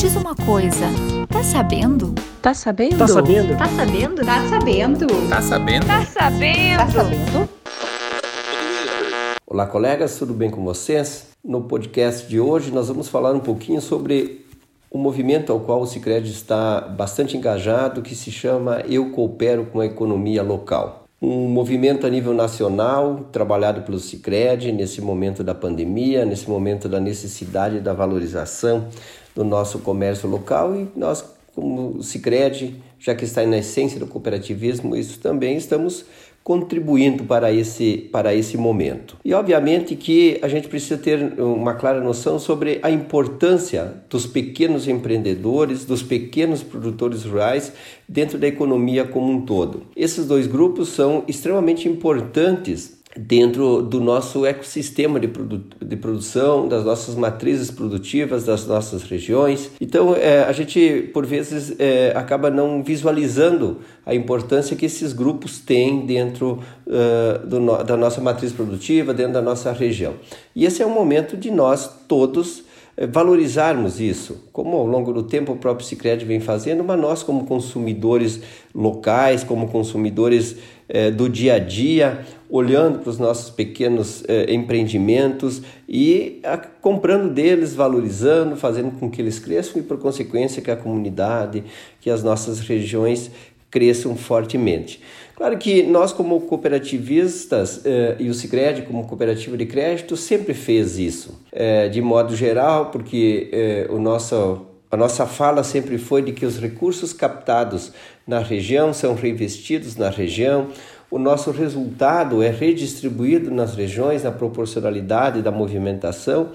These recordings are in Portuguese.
diz uma coisa, tá sabendo? Tá sabendo? Tá sabendo? Tá sabendo? Tá sabendo? Tá sabendo? Tá sabendo? Tá sabendo? Olá, colegas, tudo bem com vocês? No podcast de hoje nós vamos falar um pouquinho sobre o movimento ao qual o Sicredi está bastante engajado, que se chama Eu Coopero com a Economia Local. Um movimento a nível nacional, trabalhado pelo Sicredi nesse momento da pandemia, nesse momento da necessidade da valorização do nosso comércio local e nós, como Sicredi, já que está na essência do cooperativismo, isso também estamos contribuindo para esse, para esse momento. E obviamente que a gente precisa ter uma clara noção sobre a importância dos pequenos empreendedores, dos pequenos produtores rurais dentro da economia como um todo. Esses dois grupos são extremamente importantes dentro do nosso ecossistema de, produ de produção, das nossas matrizes produtivas, das nossas regiões. Então, é, a gente, por vezes, é, acaba não visualizando a importância que esses grupos têm dentro uh, do, da nossa matriz produtiva, dentro da nossa região. E esse é o momento de nós todos é, valorizarmos isso, como ao longo do tempo o próprio Sicredi vem fazendo, mas nós como consumidores locais, como consumidores eh, do dia a dia, olhando para os nossos pequenos eh, empreendimentos e a, comprando deles, valorizando, fazendo com que eles cresçam e por consequência que a comunidade, que as nossas regiões cresçam fortemente. Claro que nós, como cooperativistas, eh, e o Sicredi como cooperativa de crédito, sempre fez isso, eh, de modo geral, porque eh, o nosso, a nossa fala sempre foi de que os recursos captados na região são reinvestidos na região, o nosso resultado é redistribuído nas regiões na proporcionalidade da movimentação,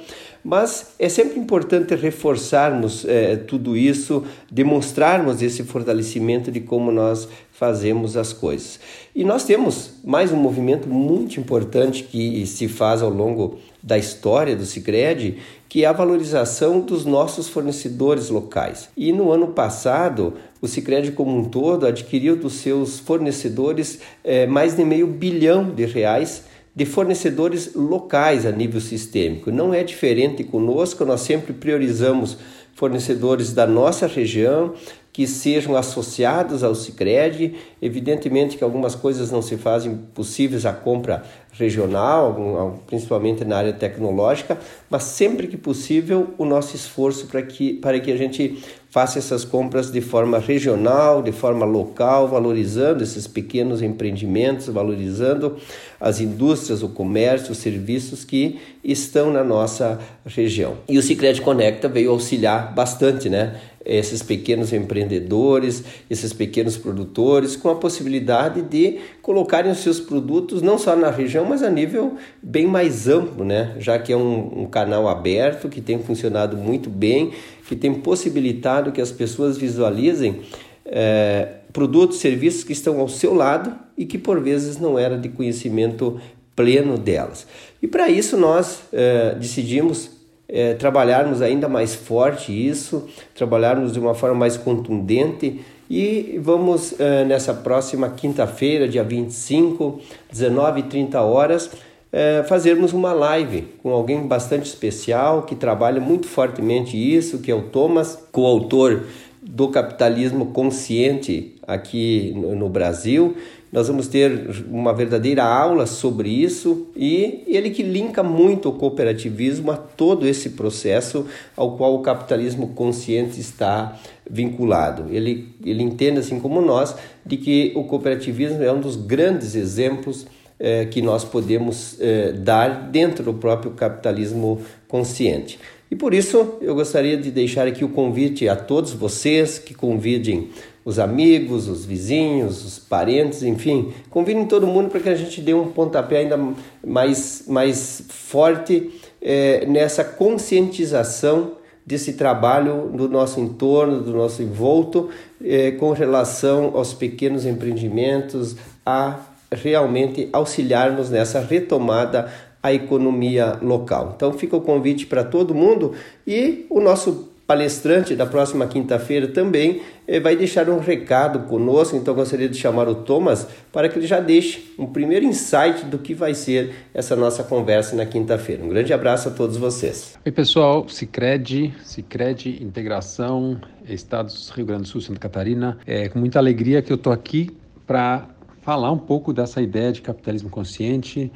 mas é sempre importante reforçarmos é, tudo isso, demonstrarmos esse fortalecimento de como nós fazemos as coisas. E nós temos mais um movimento muito importante que se faz ao longo da história do Sicredi, que é a valorização dos nossos fornecedores locais. E no ano passado, o Sicredi como um todo adquiriu dos seus fornecedores é, mais de meio bilhão de reais de fornecedores locais a nível sistêmico. Não é diferente conosco, nós sempre priorizamos fornecedores da nossa região que sejam associados ao Sicredi. Evidentemente que algumas coisas não se fazem possíveis a compra regional, principalmente na área tecnológica, mas sempre que possível o nosso esforço para que, para que a gente faça essas compras de forma regional, de forma local, valorizando esses pequenos empreendimentos, valorizando as indústrias, o comércio, os serviços que estão na nossa região. E o Sicredi Conecta veio auxiliar bastante, né? Esses pequenos empreendedores, esses pequenos produtores, com a possibilidade de colocarem os seus produtos não só na região, mas a nível bem mais amplo, né? já que é um, um canal aberto que tem funcionado muito bem, que tem possibilitado que as pessoas visualizem é, produtos, serviços que estão ao seu lado e que por vezes não era de conhecimento pleno delas. E para isso nós é, decidimos é, trabalharmos ainda mais forte isso, trabalharmos de uma forma mais contundente e vamos é, nessa próxima quinta-feira, dia 25, 19 e 30 horas, é, fazermos uma live com alguém bastante especial que trabalha muito fortemente isso, que é o Thomas, coautor do capitalismo consciente aqui no, no Brasil nós vamos ter uma verdadeira aula sobre isso e ele que linka muito o cooperativismo a todo esse processo ao qual o capitalismo consciente está vinculado. Ele, ele entende, assim como nós, de que o cooperativismo é um dos grandes exemplos eh, que nós podemos eh, dar dentro do próprio capitalismo consciente. E por isso eu gostaria de deixar aqui o convite a todos vocês que convidem os amigos, os vizinhos, os parentes, enfim, convidem todo mundo para que a gente dê um pontapé ainda mais, mais forte é, nessa conscientização desse trabalho do nosso entorno, do nosso envolto, é, com relação aos pequenos empreendimentos, a realmente auxiliarmos nessa retomada à economia local. Então fica o convite para todo mundo e o nosso palestrante da próxima quinta-feira também eh, vai deixar um recado conosco, então gostaria de chamar o Thomas para que ele já deixe um primeiro insight do que vai ser essa nossa conversa na quinta-feira. Um grande abraço a todos vocês. Oi pessoal, Cicred, Cicred Integração, Estados Rio Grande do Sul, Santa Catarina. É com muita alegria que eu estou aqui para falar um pouco dessa ideia de capitalismo consciente,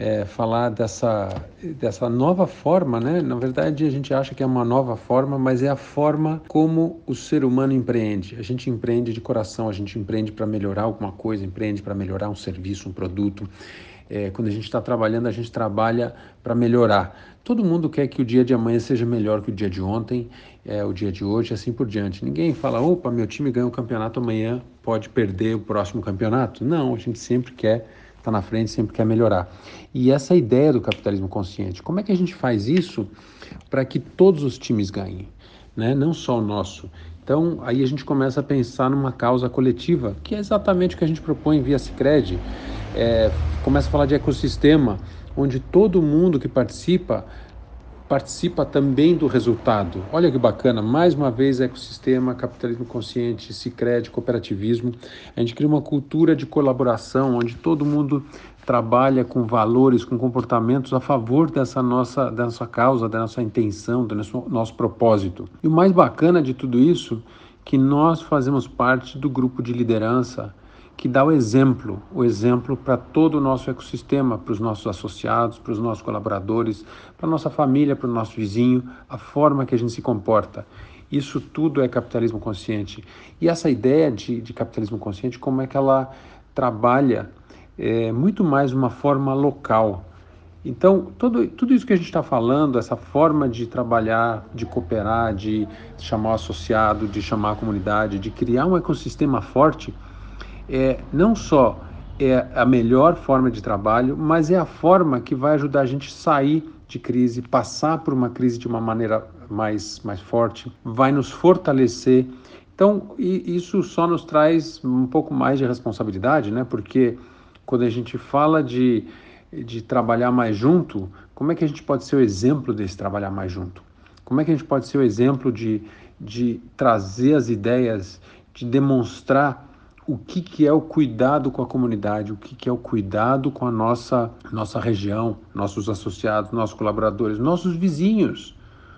é, falar dessa, dessa nova forma, né? Na verdade, a gente acha que é uma nova forma, mas é a forma como o ser humano empreende. A gente empreende de coração, a gente empreende para melhorar alguma coisa, empreende para melhorar um serviço, um produto. É, quando a gente está trabalhando, a gente trabalha para melhorar. Todo mundo quer que o dia de amanhã seja melhor que o dia de ontem, é, o dia de hoje, assim por diante. Ninguém fala, opa, meu time ganhou o campeonato amanhã, pode perder o próximo campeonato. Não, a gente sempre quer estar tá na frente, sempre quer melhorar. E essa ideia do capitalismo consciente, como é que a gente faz isso para que todos os times ganhem, né? não só o nosso? Então, aí a gente começa a pensar numa causa coletiva, que é exatamente o que a gente propõe via Cicred. É, começa a falar de ecossistema, onde todo mundo que participa participa também do resultado. Olha que bacana, mais uma vez ecossistema, capitalismo consciente, Cicred, cooperativismo. A gente cria uma cultura de colaboração onde todo mundo trabalha com valores, com comportamentos a favor dessa nossa, dessa causa, da nossa intenção, do nosso, nosso propósito. E o mais bacana de tudo isso, que nós fazemos parte do grupo de liderança que dá o exemplo, o exemplo para todo o nosso ecossistema, para os nossos associados, para os nossos colaboradores, para a nossa família, para o nosso vizinho, a forma que a gente se comporta. Isso tudo é capitalismo consciente. E essa ideia de, de capitalismo consciente, como é que ela trabalha é, muito mais uma forma local. Então, todo, tudo isso que a gente está falando, essa forma de trabalhar, de cooperar, de chamar o associado, de chamar a comunidade, de criar um ecossistema forte, é não só é a melhor forma de trabalho, mas é a forma que vai ajudar a gente sair de crise, passar por uma crise de uma maneira mais, mais forte, vai nos fortalecer. Então, isso só nos traz um pouco mais de responsabilidade, né? Porque quando a gente fala de, de trabalhar mais junto, como é que a gente pode ser o exemplo desse trabalhar mais junto? Como é que a gente pode ser o exemplo de, de trazer as ideias, de demonstrar o que, que é o cuidado com a comunidade, o que, que é o cuidado com a nossa, nossa região, nossos associados, nossos colaboradores, nossos vizinhos.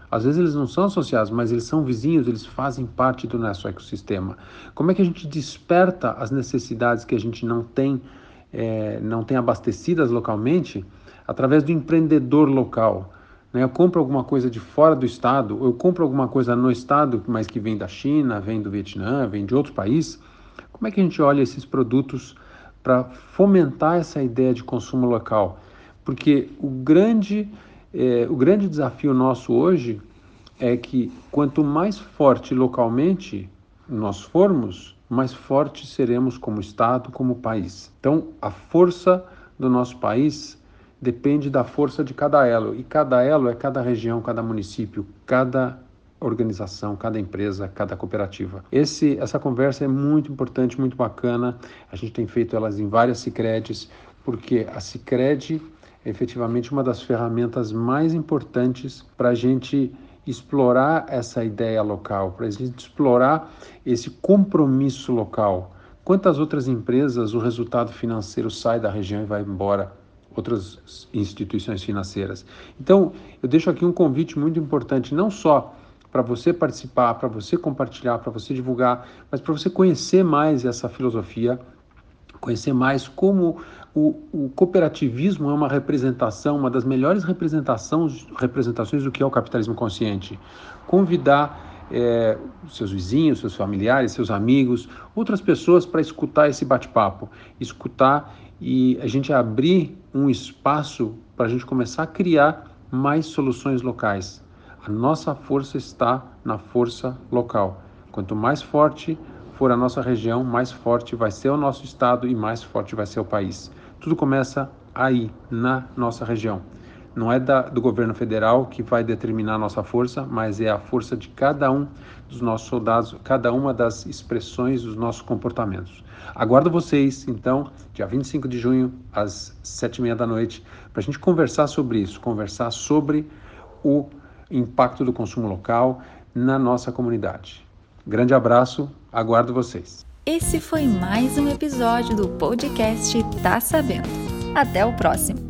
Às vezes eles não são associados, mas eles são vizinhos, eles fazem parte do nosso ecossistema. Como é que a gente desperta as necessidades que a gente não tem, é, não tem abastecidas localmente através do empreendedor local? Né? Eu compro alguma coisa de fora do estado, eu compro alguma coisa no estado, mas que vem da China, vem do Vietnã, vem de outro país como é que a gente olha esses produtos para fomentar essa ideia de consumo local? Porque o grande, é, o grande desafio nosso hoje é que quanto mais forte localmente nós formos, mais fortes seremos como Estado, como país. Então, a força do nosso país depende da força de cada elo, e cada elo é cada região, cada município, cada organização, cada empresa, cada cooperativa. Esse, essa conversa é muito importante, muito bacana. A gente tem feito elas em várias Cicredes, porque a Cicred é efetivamente uma das ferramentas mais importantes para a gente explorar essa ideia local, para a gente explorar esse compromisso local. Quantas outras empresas o resultado financeiro sai da região e vai embora? Outras instituições financeiras. Então, eu deixo aqui um convite muito importante, não só para você participar, para você compartilhar, para você divulgar, mas para você conhecer mais essa filosofia, conhecer mais como o, o, cooperativismo é uma representação, uma das melhores representações, representações do que é o capitalismo consciente. Convidar é, seus vizinhos, seus familiares, seus amigos, outras pessoas para escutar esse bate-papo, escutar e a gente abrir um espaço para a gente começar a criar mais soluções locais, a nossa força está na força local. Quanto mais forte for a nossa região, mais forte vai ser o nosso estado e mais forte vai ser o país. Tudo começa aí, na nossa região. Não é da, do governo federal que vai determinar a nossa força, mas é a força de cada um dos nossos soldados, cada uma das expressões dos nossos comportamentos. Aguardo vocês, então, dia 25 de junho, às sete e meia da noite, para a gente conversar sobre isso, conversar sobre o impacto do consumo local, na nossa comunidade. Grande abraço, aguardo vocês. Esse foi mais um episódio do podcast Tá Sabendo. Até o próximo!